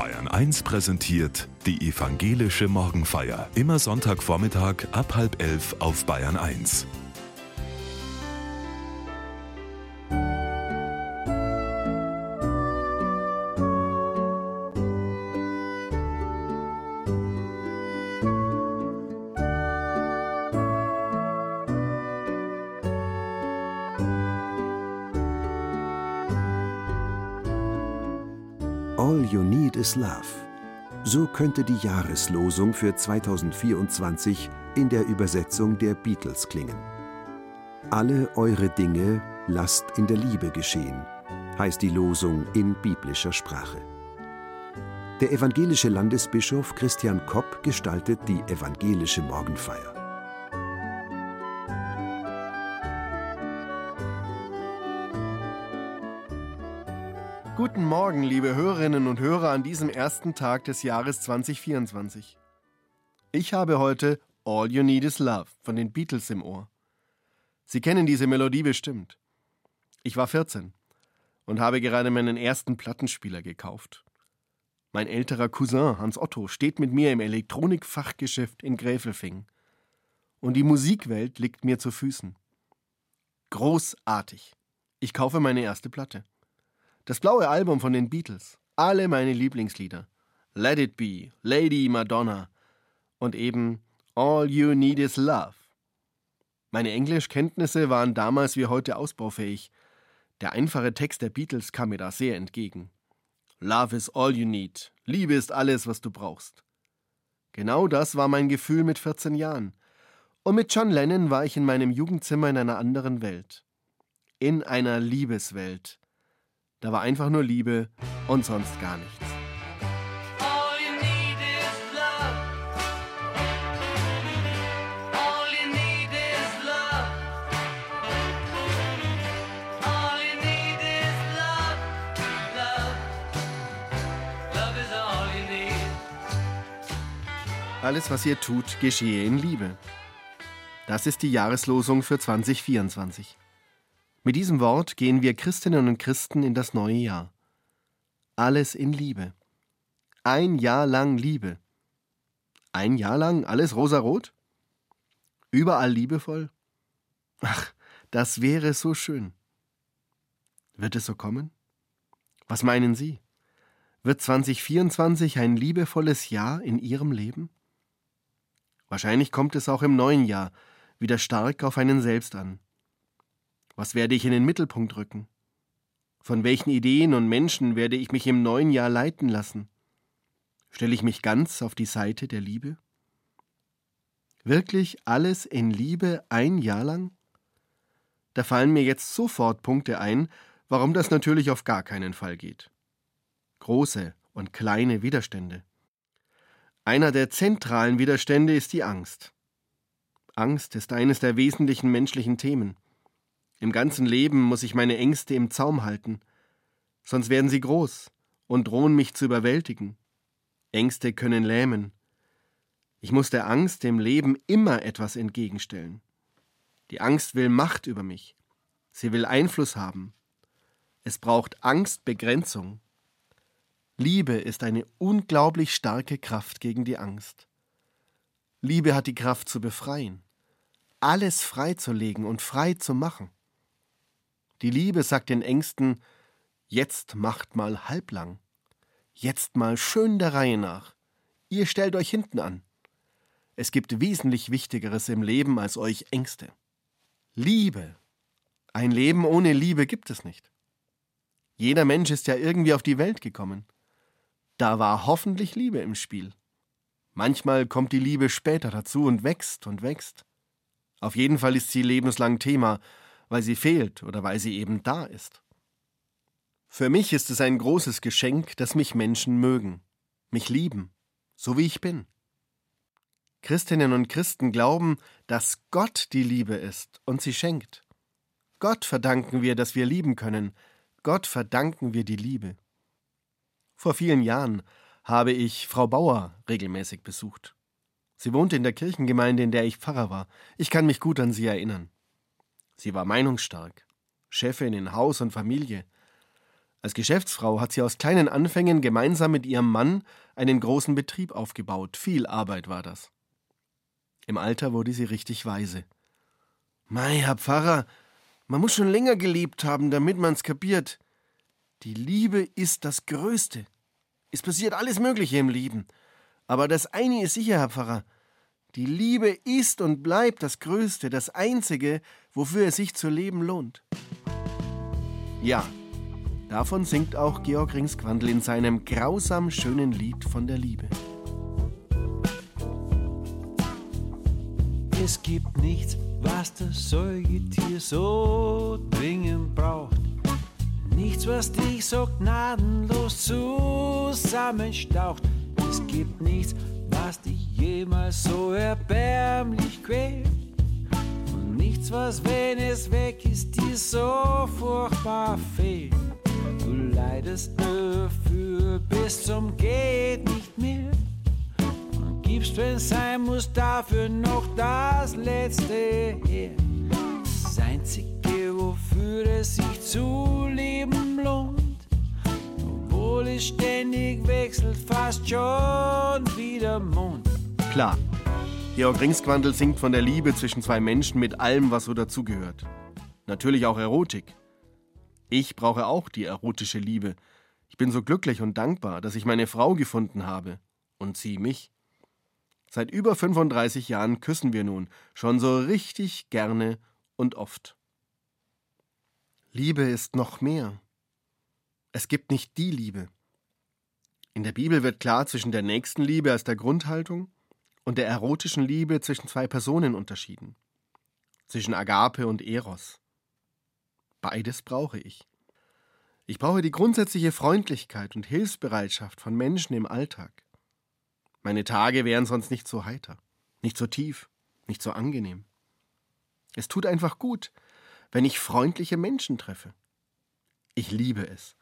Bayern 1 präsentiert die evangelische Morgenfeier. Immer Sonntagvormittag ab halb elf auf Bayern 1. So könnte die Jahreslosung für 2024 in der Übersetzung der Beatles klingen. Alle eure Dinge lasst in der Liebe geschehen, heißt die Losung in biblischer Sprache. Der evangelische Landesbischof Christian Kopp gestaltet die evangelische Morgenfeier. Guten Morgen, liebe Hörerinnen und Hörer, an diesem ersten Tag des Jahres 2024. Ich habe heute All You Need Is Love von den Beatles im Ohr. Sie kennen diese Melodie bestimmt. Ich war 14 und habe gerade meinen ersten Plattenspieler gekauft. Mein älterer Cousin Hans Otto steht mit mir im Elektronikfachgeschäft in Gräfelfing. Und die Musikwelt liegt mir zu Füßen. Großartig. Ich kaufe meine erste Platte. Das blaue Album von den Beatles. Alle meine Lieblingslieder. Let It Be, Lady Madonna und eben All You Need Is Love. Meine Englischkenntnisse waren damals wie heute ausbaufähig. Der einfache Text der Beatles kam mir da sehr entgegen. Love is all you need. Liebe ist alles, was du brauchst. Genau das war mein Gefühl mit 14 Jahren. Und mit John Lennon war ich in meinem Jugendzimmer in einer anderen Welt. In einer Liebeswelt. Da war einfach nur Liebe und sonst gar nichts. Alles, was ihr tut, geschehe in Liebe. Das ist die Jahreslosung für 2024. Mit diesem Wort gehen wir Christinnen und Christen in das neue Jahr. Alles in Liebe. Ein Jahr lang Liebe. Ein Jahr lang alles rosarot? Überall liebevoll? Ach, das wäre so schön. Wird es so kommen? Was meinen Sie? Wird 2024 ein liebevolles Jahr in Ihrem Leben? Wahrscheinlich kommt es auch im neuen Jahr wieder stark auf einen selbst an. Was werde ich in den Mittelpunkt rücken? Von welchen Ideen und Menschen werde ich mich im neuen Jahr leiten lassen? Stelle ich mich ganz auf die Seite der Liebe? Wirklich alles in Liebe ein Jahr lang? Da fallen mir jetzt sofort Punkte ein, warum das natürlich auf gar keinen Fall geht. Große und kleine Widerstände. Einer der zentralen Widerstände ist die Angst. Angst ist eines der wesentlichen menschlichen Themen. Im ganzen Leben muss ich meine Ängste im Zaum halten, sonst werden sie groß und drohen mich zu überwältigen. Ängste können lähmen. Ich muss der Angst im Leben immer etwas entgegenstellen. Die Angst will Macht über mich. Sie will Einfluss haben. Es braucht Angstbegrenzung. Liebe ist eine unglaublich starke Kraft gegen die Angst. Liebe hat die Kraft zu befreien, alles freizulegen und frei zu machen. Die Liebe sagt den Ängsten, jetzt macht mal halblang, jetzt mal schön der Reihe nach, ihr stellt euch hinten an. Es gibt wesentlich Wichtigeres im Leben als euch Ängste. Liebe. Ein Leben ohne Liebe gibt es nicht. Jeder Mensch ist ja irgendwie auf die Welt gekommen. Da war hoffentlich Liebe im Spiel. Manchmal kommt die Liebe später dazu und wächst und wächst. Auf jeden Fall ist sie lebenslang Thema, weil sie fehlt oder weil sie eben da ist. Für mich ist es ein großes Geschenk, dass mich Menschen mögen, mich lieben, so wie ich bin. Christinnen und Christen glauben, dass Gott die Liebe ist und sie schenkt. Gott verdanken wir, dass wir lieben können. Gott verdanken wir die Liebe. Vor vielen Jahren habe ich Frau Bauer regelmäßig besucht. Sie wohnte in der Kirchengemeinde, in der ich Pfarrer war. Ich kann mich gut an sie erinnern. Sie war meinungsstark, Chefin in Haus und Familie. Als Geschäftsfrau hat sie aus kleinen Anfängen gemeinsam mit ihrem Mann einen großen Betrieb aufgebaut. Viel Arbeit war das. Im Alter wurde sie richtig weise. Mei, Herr Pfarrer, man muss schon länger gelebt haben, damit man's kapiert. Die Liebe ist das Größte. Es passiert alles Mögliche im Leben. Aber das eine ist sicher, Herr Pfarrer. Die Liebe ist und bleibt das Größte, das Einzige, wofür es sich zu leben lohnt. Ja, davon singt auch Georg Ringsquandl in seinem grausam schönen Lied von der Liebe. Es gibt nichts, was das Säugetier so dringend braucht. Nichts, was dich so gnadenlos zusammenstaucht. Es gibt nichts, jemals so erbärmlich quält. Und nichts, was, wenn es weg ist, dir so furchtbar fehlt. Du leidest dafür bis zum Geht nicht mehr und gibst, wenn sein muss, dafür noch das Letzte her. Das Einzige, wofür es sich zu leben lohnt, obwohl es ständig wechselt, fast schon wieder Mond. Klar, Georg Ringsquandl singt von der Liebe zwischen zwei Menschen mit allem, was so dazugehört. Natürlich auch Erotik. Ich brauche auch die erotische Liebe. Ich bin so glücklich und dankbar, dass ich meine Frau gefunden habe. Und sie mich. Seit über 35 Jahren küssen wir nun, schon so richtig gerne und oft. Liebe ist noch mehr. Es gibt nicht die Liebe. In der Bibel wird klar zwischen der Nächstenliebe als der Grundhaltung und der erotischen Liebe zwischen zwei Personen unterschieden. Zwischen Agape und Eros. Beides brauche ich. Ich brauche die grundsätzliche Freundlichkeit und Hilfsbereitschaft von Menschen im Alltag. Meine Tage wären sonst nicht so heiter, nicht so tief, nicht so angenehm. Es tut einfach gut, wenn ich freundliche Menschen treffe. Ich liebe es,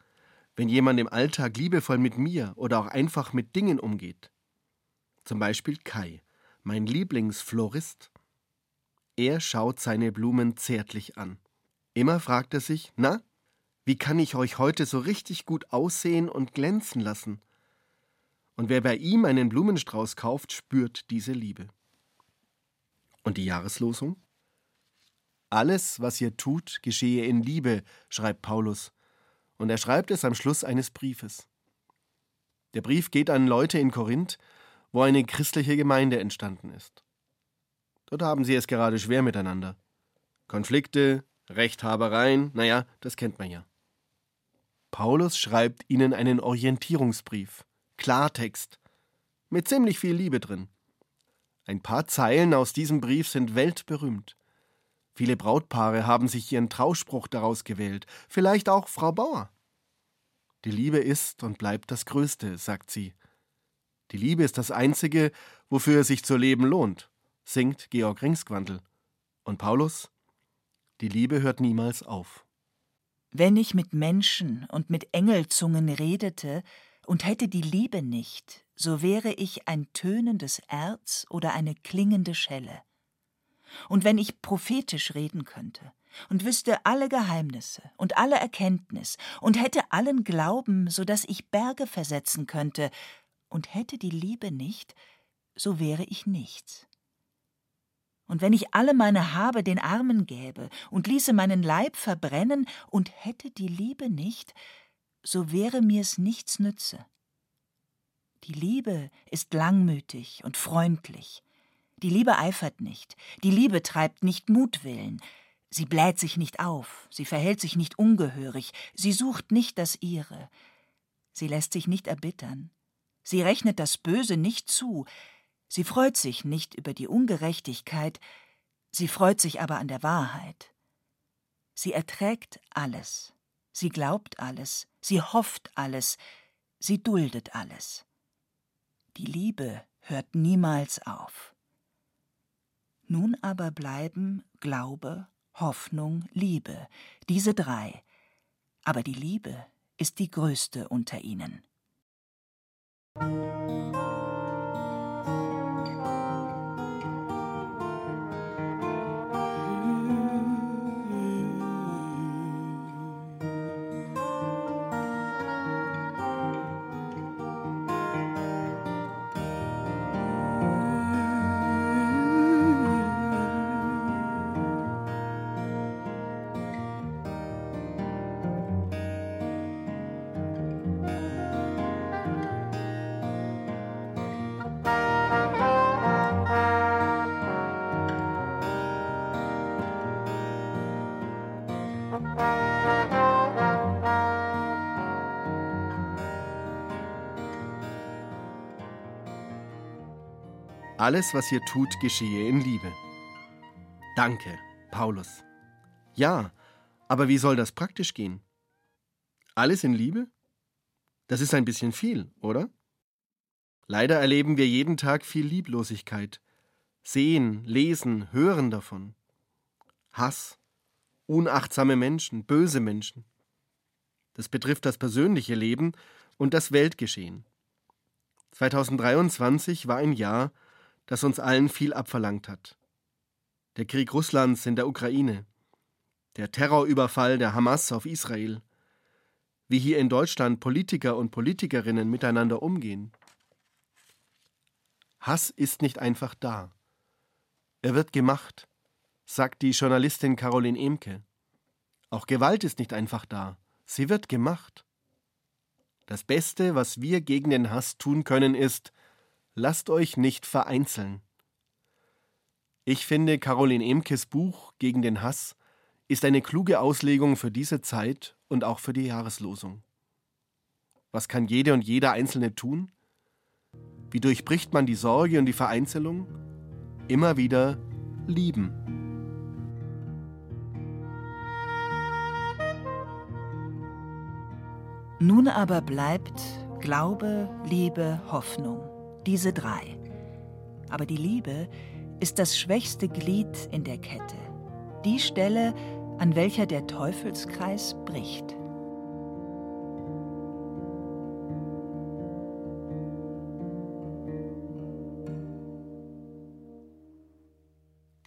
wenn jemand im Alltag liebevoll mit mir oder auch einfach mit Dingen umgeht. Zum Beispiel Kai, mein Lieblingsflorist. Er schaut seine Blumen zärtlich an. Immer fragt er sich, na, wie kann ich euch heute so richtig gut aussehen und glänzen lassen? Und wer bei ihm einen Blumenstrauß kauft, spürt diese Liebe. Und die Jahreslosung? Alles, was ihr tut, geschehe in Liebe, schreibt Paulus. Und er schreibt es am Schluss eines Briefes. Der Brief geht an Leute in Korinth, wo eine christliche Gemeinde entstanden ist. Dort haben sie es gerade schwer miteinander. Konflikte, Rechthabereien, naja, das kennt man ja. Paulus schreibt ihnen einen Orientierungsbrief, Klartext, mit ziemlich viel Liebe drin. Ein paar Zeilen aus diesem Brief sind weltberühmt. Viele Brautpaare haben sich ihren Trauspruch daraus gewählt, vielleicht auch Frau Bauer. Die Liebe ist und bleibt das Größte, sagt sie. Die Liebe ist das Einzige, wofür es sich zu leben lohnt, singt Georg Ringsquandl. Und Paulus? Die Liebe hört niemals auf. Wenn ich mit Menschen und mit Engelzungen redete und hätte die Liebe nicht, so wäre ich ein tönendes Erz oder eine klingende Schelle. Und wenn ich prophetisch reden könnte und wüsste alle Geheimnisse und alle Erkenntnis und hätte allen Glauben, so dass ich Berge versetzen könnte, und hätte die Liebe nicht, so wäre ich nichts. Und wenn ich alle meine Habe den Armen gäbe und ließe meinen Leib verbrennen und hätte die Liebe nicht, so wäre mir's nichts nütze. Die Liebe ist langmütig und freundlich. Die Liebe eifert nicht, die Liebe treibt nicht Mutwillen, sie bläht sich nicht auf, sie verhält sich nicht ungehörig, sie sucht nicht das ihre, sie lässt sich nicht erbittern, sie rechnet das Böse nicht zu, sie freut sich nicht über die Ungerechtigkeit, sie freut sich aber an der Wahrheit. Sie erträgt alles, sie glaubt alles, sie hofft alles, sie duldet alles. Die Liebe hört niemals auf. Nun aber bleiben Glaube, Hoffnung, Liebe, diese drei, aber die Liebe ist die größte unter ihnen. Música Alles, was ihr tut, geschehe in Liebe. Danke, Paulus. Ja, aber wie soll das praktisch gehen? Alles in Liebe? Das ist ein bisschen viel, oder? Leider erleben wir jeden Tag viel Lieblosigkeit, sehen, lesen, hören davon. Hass, unachtsame Menschen, böse Menschen. Das betrifft das persönliche Leben und das Weltgeschehen. 2023 war ein Jahr, das uns allen viel abverlangt hat. Der Krieg Russlands in der Ukraine, der Terrorüberfall der Hamas auf Israel, wie hier in Deutschland Politiker und Politikerinnen miteinander umgehen. Hass ist nicht einfach da. Er wird gemacht, sagt die Journalistin Caroline Emke. Auch Gewalt ist nicht einfach da. Sie wird gemacht. Das Beste, was wir gegen den Hass tun können, ist, lasst euch nicht vereinzeln. Ich finde, Caroline Emkes Buch Gegen den Hass ist eine kluge Auslegung für diese Zeit und auch für die Jahreslosung. Was kann jede und jeder Einzelne tun? Wie durchbricht man die Sorge und die Vereinzelung? Immer wieder lieben. Nun aber bleibt Glaube, Liebe, Hoffnung, diese drei. Aber die Liebe ist das schwächste Glied in der Kette, die Stelle, an welcher der Teufelskreis bricht.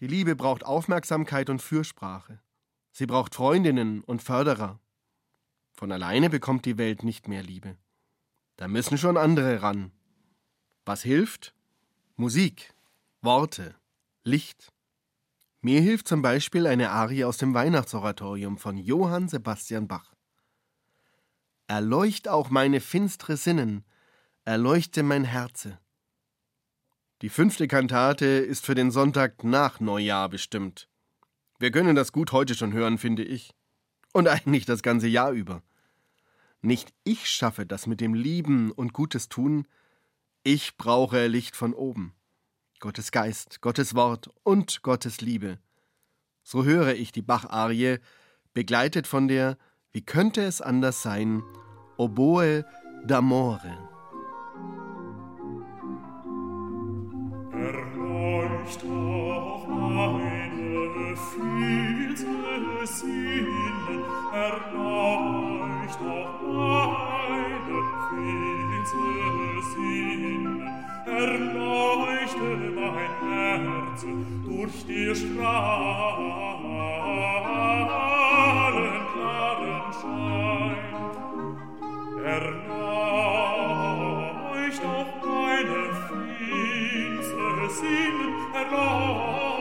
Die Liebe braucht Aufmerksamkeit und Fürsprache. Sie braucht Freundinnen und Förderer. Von alleine bekommt die Welt nicht mehr Liebe. Da müssen schon andere ran. Was hilft? Musik, Worte, Licht. Mir hilft zum Beispiel eine Arie aus dem Weihnachtsoratorium von Johann Sebastian Bach. Erleucht auch meine finstre Sinnen, erleuchte mein Herze. Die fünfte Kantate ist für den Sonntag nach Neujahr bestimmt. Wir können das gut heute schon hören, finde ich. Und eigentlich das ganze Jahr über. Nicht ich schaffe das mit dem Lieben und Gutes tun, ich brauche Licht von oben. Gottes Geist, Gottes Wort und Gottes Liebe. So höre ich die Bach-Arie, begleitet von der Wie könnte es anders sein? Oboe d'amore. Erleucht auch meine viele besinnen, erreicht auch meine finstere sinnen, Erleuchte mein Herz durch die strahlen klaren Schein. Erleucht auch meine finstere sinnen, erleuchte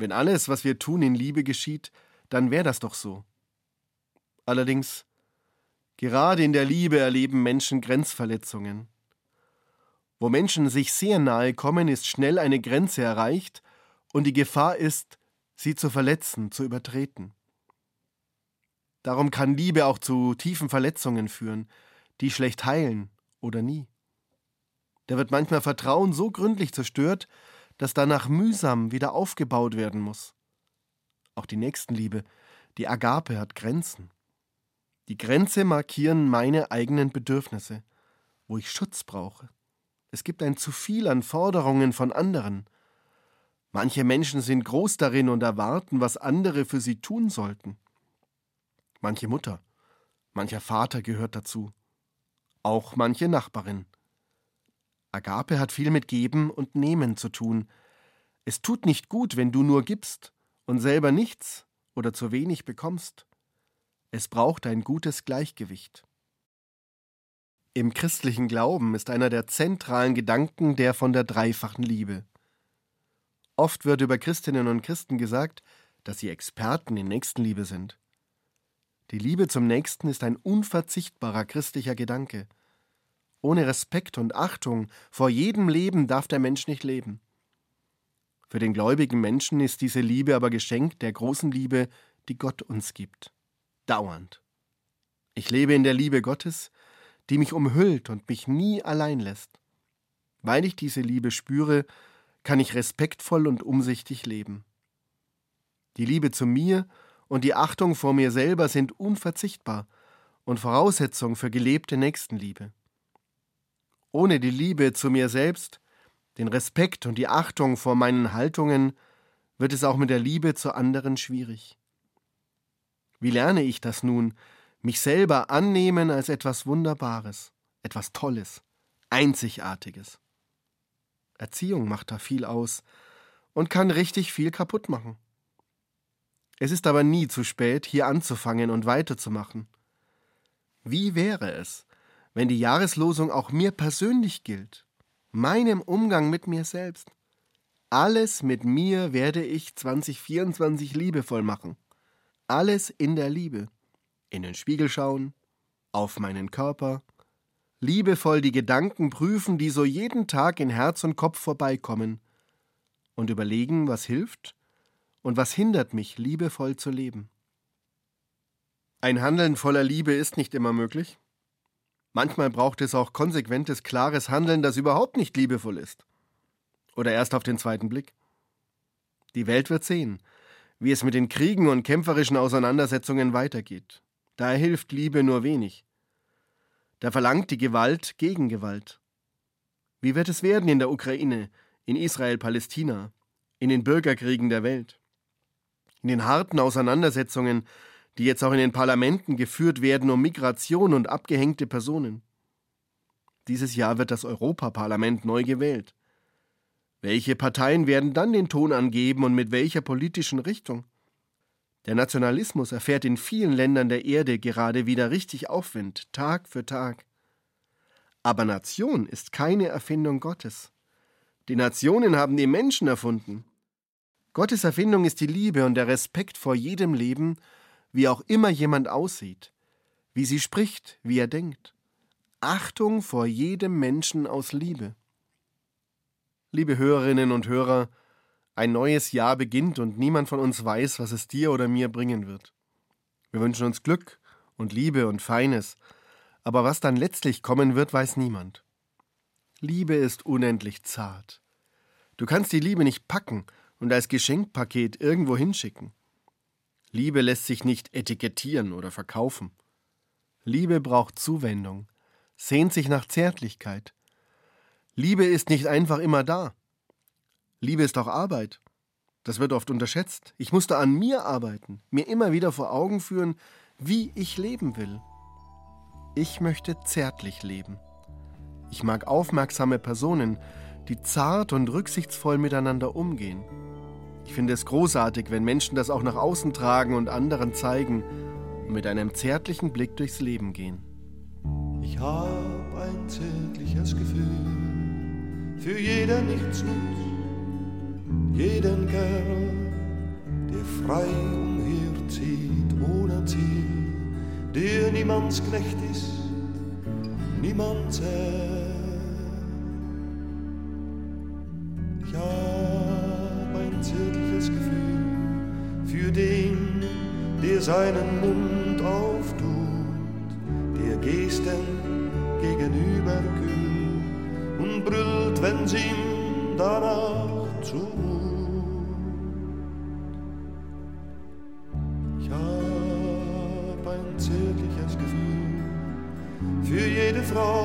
Wenn alles, was wir tun, in Liebe geschieht, dann wäre das doch so. Allerdings, gerade in der Liebe erleben Menschen Grenzverletzungen. Wo Menschen sich sehr nahe kommen, ist schnell eine Grenze erreicht und die Gefahr ist, sie zu verletzen, zu übertreten. Darum kann Liebe auch zu tiefen Verletzungen führen, die schlecht heilen oder nie. Da wird manchmal Vertrauen so gründlich zerstört, dass danach mühsam wieder aufgebaut werden muss. Auch die Nächstenliebe, die Agape hat Grenzen. Die Grenze markieren meine eigenen Bedürfnisse, wo ich Schutz brauche. Es gibt ein zu viel an Forderungen von anderen. Manche Menschen sind groß darin und erwarten, was andere für sie tun sollten. Manche Mutter, mancher Vater gehört dazu. Auch manche Nachbarin. Agape hat viel mit Geben und Nehmen zu tun. Es tut nicht gut, wenn du nur gibst und selber nichts oder zu wenig bekommst. Es braucht ein gutes Gleichgewicht. Im christlichen Glauben ist einer der zentralen Gedanken der von der dreifachen Liebe. Oft wird über Christinnen und Christen gesagt, dass sie Experten in Nächstenliebe sind. Die Liebe zum Nächsten ist ein unverzichtbarer christlicher Gedanke. Ohne Respekt und Achtung vor jedem Leben darf der Mensch nicht leben. Für den gläubigen Menschen ist diese Liebe aber Geschenk der großen Liebe, die Gott uns gibt. Dauernd. Ich lebe in der Liebe Gottes, die mich umhüllt und mich nie allein lässt. Weil ich diese Liebe spüre, kann ich respektvoll und umsichtig leben. Die Liebe zu mir und die Achtung vor mir selber sind unverzichtbar und Voraussetzung für gelebte Nächstenliebe. Ohne die Liebe zu mir selbst, den Respekt und die Achtung vor meinen Haltungen, wird es auch mit der Liebe zu anderen schwierig. Wie lerne ich das nun, mich selber annehmen als etwas Wunderbares, etwas Tolles, Einzigartiges? Erziehung macht da viel aus und kann richtig viel kaputt machen. Es ist aber nie zu spät, hier anzufangen und weiterzumachen. Wie wäre es, wenn die Jahreslosung auch mir persönlich gilt, meinem Umgang mit mir selbst? Alles mit mir werde ich 2024 liebevoll machen. Alles in der Liebe. In den Spiegel schauen, auf meinen Körper, liebevoll die Gedanken prüfen, die so jeden Tag in Herz und Kopf vorbeikommen, und überlegen, was hilft und was hindert mich, liebevoll zu leben. Ein Handeln voller Liebe ist nicht immer möglich. Manchmal braucht es auch konsequentes, klares Handeln, das überhaupt nicht liebevoll ist. Oder erst auf den zweiten Blick. Die Welt wird sehen, wie es mit den Kriegen und kämpferischen Auseinandersetzungen weitergeht. Da hilft Liebe nur wenig. Da verlangt die Gewalt Gegengewalt. Wie wird es werden in der Ukraine, in Israel, Palästina, in den Bürgerkriegen der Welt? In den harten Auseinandersetzungen, die jetzt auch in den Parlamenten geführt werden um Migration und abgehängte Personen. Dieses Jahr wird das Europaparlament neu gewählt. Welche Parteien werden dann den Ton angeben und mit welcher politischen Richtung? Der Nationalismus erfährt in vielen Ländern der Erde gerade wieder richtig Aufwind, Tag für Tag. Aber Nation ist keine Erfindung Gottes. Die Nationen haben die Menschen erfunden. Gottes Erfindung ist die Liebe und der Respekt vor jedem Leben, wie auch immer jemand aussieht, wie sie spricht, wie er denkt. Achtung vor jedem Menschen aus Liebe. Liebe Hörerinnen und Hörer, ein neues Jahr beginnt und niemand von uns weiß, was es dir oder mir bringen wird. Wir wünschen uns Glück und Liebe und Feines, aber was dann letztlich kommen wird, weiß niemand. Liebe ist unendlich zart. Du kannst die Liebe nicht packen und als Geschenkpaket irgendwo hinschicken. Liebe lässt sich nicht etikettieren oder verkaufen. Liebe braucht Zuwendung, sehnt sich nach Zärtlichkeit. Liebe ist nicht einfach immer da. Liebe ist auch Arbeit. Das wird oft unterschätzt. Ich musste an mir arbeiten, mir immer wieder vor Augen führen, wie ich leben will. Ich möchte zärtlich leben. Ich mag aufmerksame Personen, die zart und rücksichtsvoll miteinander umgehen. Ich finde es großartig, wenn Menschen das auch nach außen tragen und anderen zeigen und mit einem zärtlichen Blick durchs Leben gehen. Ich hab ein zärtliches Gefühl für jeden Nichtsnutz, jeden Kerl, der frei umherzieht ohne Ziel, der niemands Knecht ist, niemand zählt. Der seinen Mund auftut, der Gesten gegenüber kühl und brüllt, wenn's ihm danach zumut. Ich hab ein zärtliches Gefühl für jede Frau,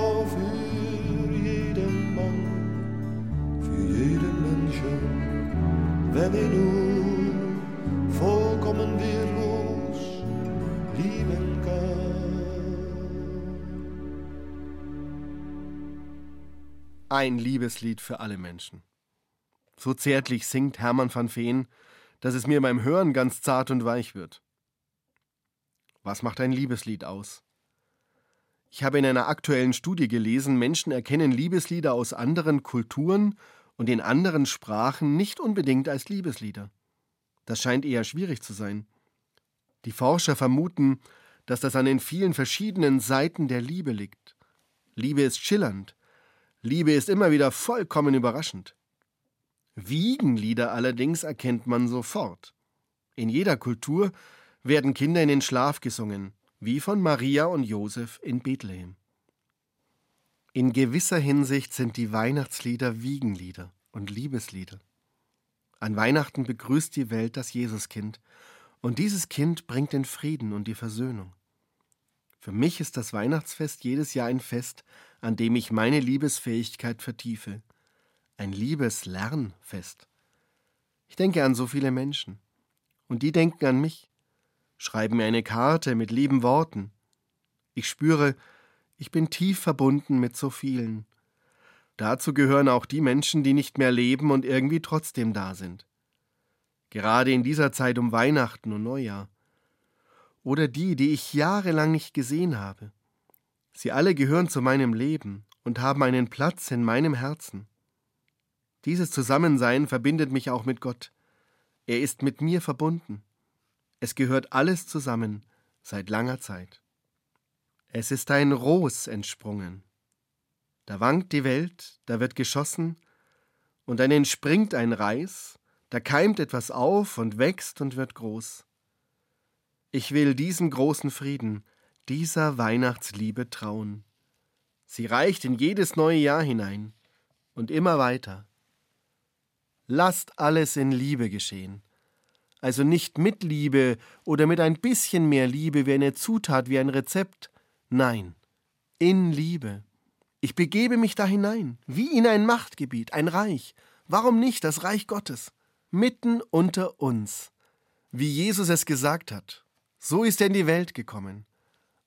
Ein Liebeslied für alle Menschen. So zärtlich singt Hermann van Veen, dass es mir beim Hören ganz zart und weich wird. Was macht ein Liebeslied aus? Ich habe in einer aktuellen Studie gelesen, Menschen erkennen Liebeslieder aus anderen Kulturen und in anderen Sprachen nicht unbedingt als Liebeslieder. Das scheint eher schwierig zu sein. Die Forscher vermuten, dass das an den vielen verschiedenen Seiten der Liebe liegt. Liebe ist schillernd. Liebe ist immer wieder vollkommen überraschend. Wiegenlieder allerdings erkennt man sofort. In jeder Kultur werden Kinder in den Schlaf gesungen, wie von Maria und Josef in Bethlehem. In gewisser Hinsicht sind die Weihnachtslieder Wiegenlieder und Liebeslieder. An Weihnachten begrüßt die Welt das Jesuskind, und dieses Kind bringt den Frieden und die Versöhnung. Für mich ist das Weihnachtsfest jedes Jahr ein Fest, an dem ich meine Liebesfähigkeit vertiefe. Ein Liebeslernfest. Ich denke an so viele Menschen. Und die denken an mich, schreiben mir eine Karte mit lieben Worten. Ich spüre, ich bin tief verbunden mit so vielen. Dazu gehören auch die Menschen, die nicht mehr leben und irgendwie trotzdem da sind. Gerade in dieser Zeit um Weihnachten und Neujahr. Oder die, die ich jahrelang nicht gesehen habe. Sie alle gehören zu meinem Leben und haben einen Platz in meinem Herzen. Dieses Zusammensein verbindet mich auch mit Gott. Er ist mit mir verbunden. Es gehört alles zusammen seit langer Zeit. Es ist ein Ros entsprungen. Da wankt die Welt, da wird geschossen, und dann entspringt ein Reis, da keimt etwas auf und wächst und wird groß. Ich will diesen großen Frieden, dieser Weihnachtsliebe trauen. Sie reicht in jedes neue Jahr hinein und immer weiter. Lasst alles in Liebe geschehen. Also nicht mit Liebe oder mit ein bisschen mehr Liebe wie eine Zutat, wie ein Rezept. Nein, in Liebe. Ich begebe mich da hinein, wie in ein Machtgebiet, ein Reich. Warum nicht das Reich Gottes? Mitten unter uns. Wie Jesus es gesagt hat. So ist er in die Welt gekommen.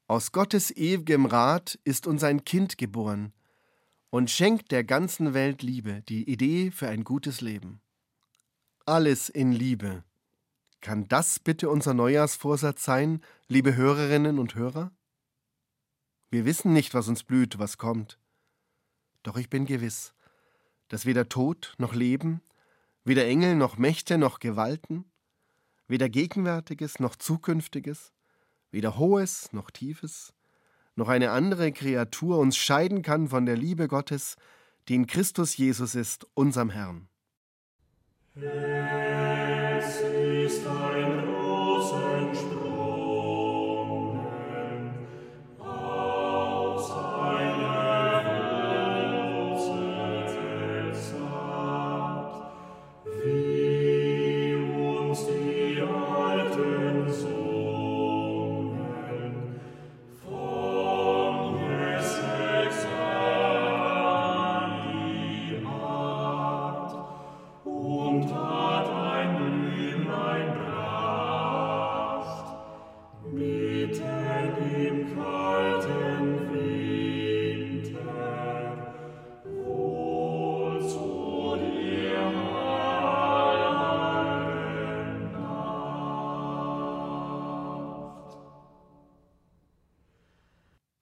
Aus Gottes ewigem Rat ist uns ein Kind geboren und schenkt der ganzen Welt Liebe, die Idee für ein gutes Leben. Alles in Liebe. Kann das bitte unser Neujahrsvorsatz sein, liebe Hörerinnen und Hörer? Wir wissen nicht, was uns blüht, was kommt. Doch ich bin gewiss, dass weder Tod noch Leben, weder Engel noch Mächte noch Gewalten, weder Gegenwärtiges noch Zukünftiges, weder Hohes noch Tiefes, noch eine andere Kreatur uns scheiden kann von der Liebe Gottes, die in Christus Jesus ist, unserem Herrn. Es ist ein Rosensprunnen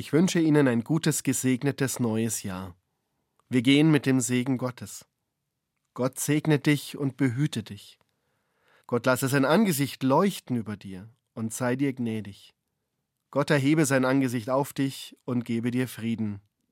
Ich wünsche Ihnen ein gutes, gesegnetes neues Jahr. Wir gehen mit dem Segen Gottes. Gott segne dich und behüte dich. Gott lasse sein Angesicht leuchten über dir und sei dir gnädig. Gott erhebe sein Angesicht auf dich und gebe dir Frieden.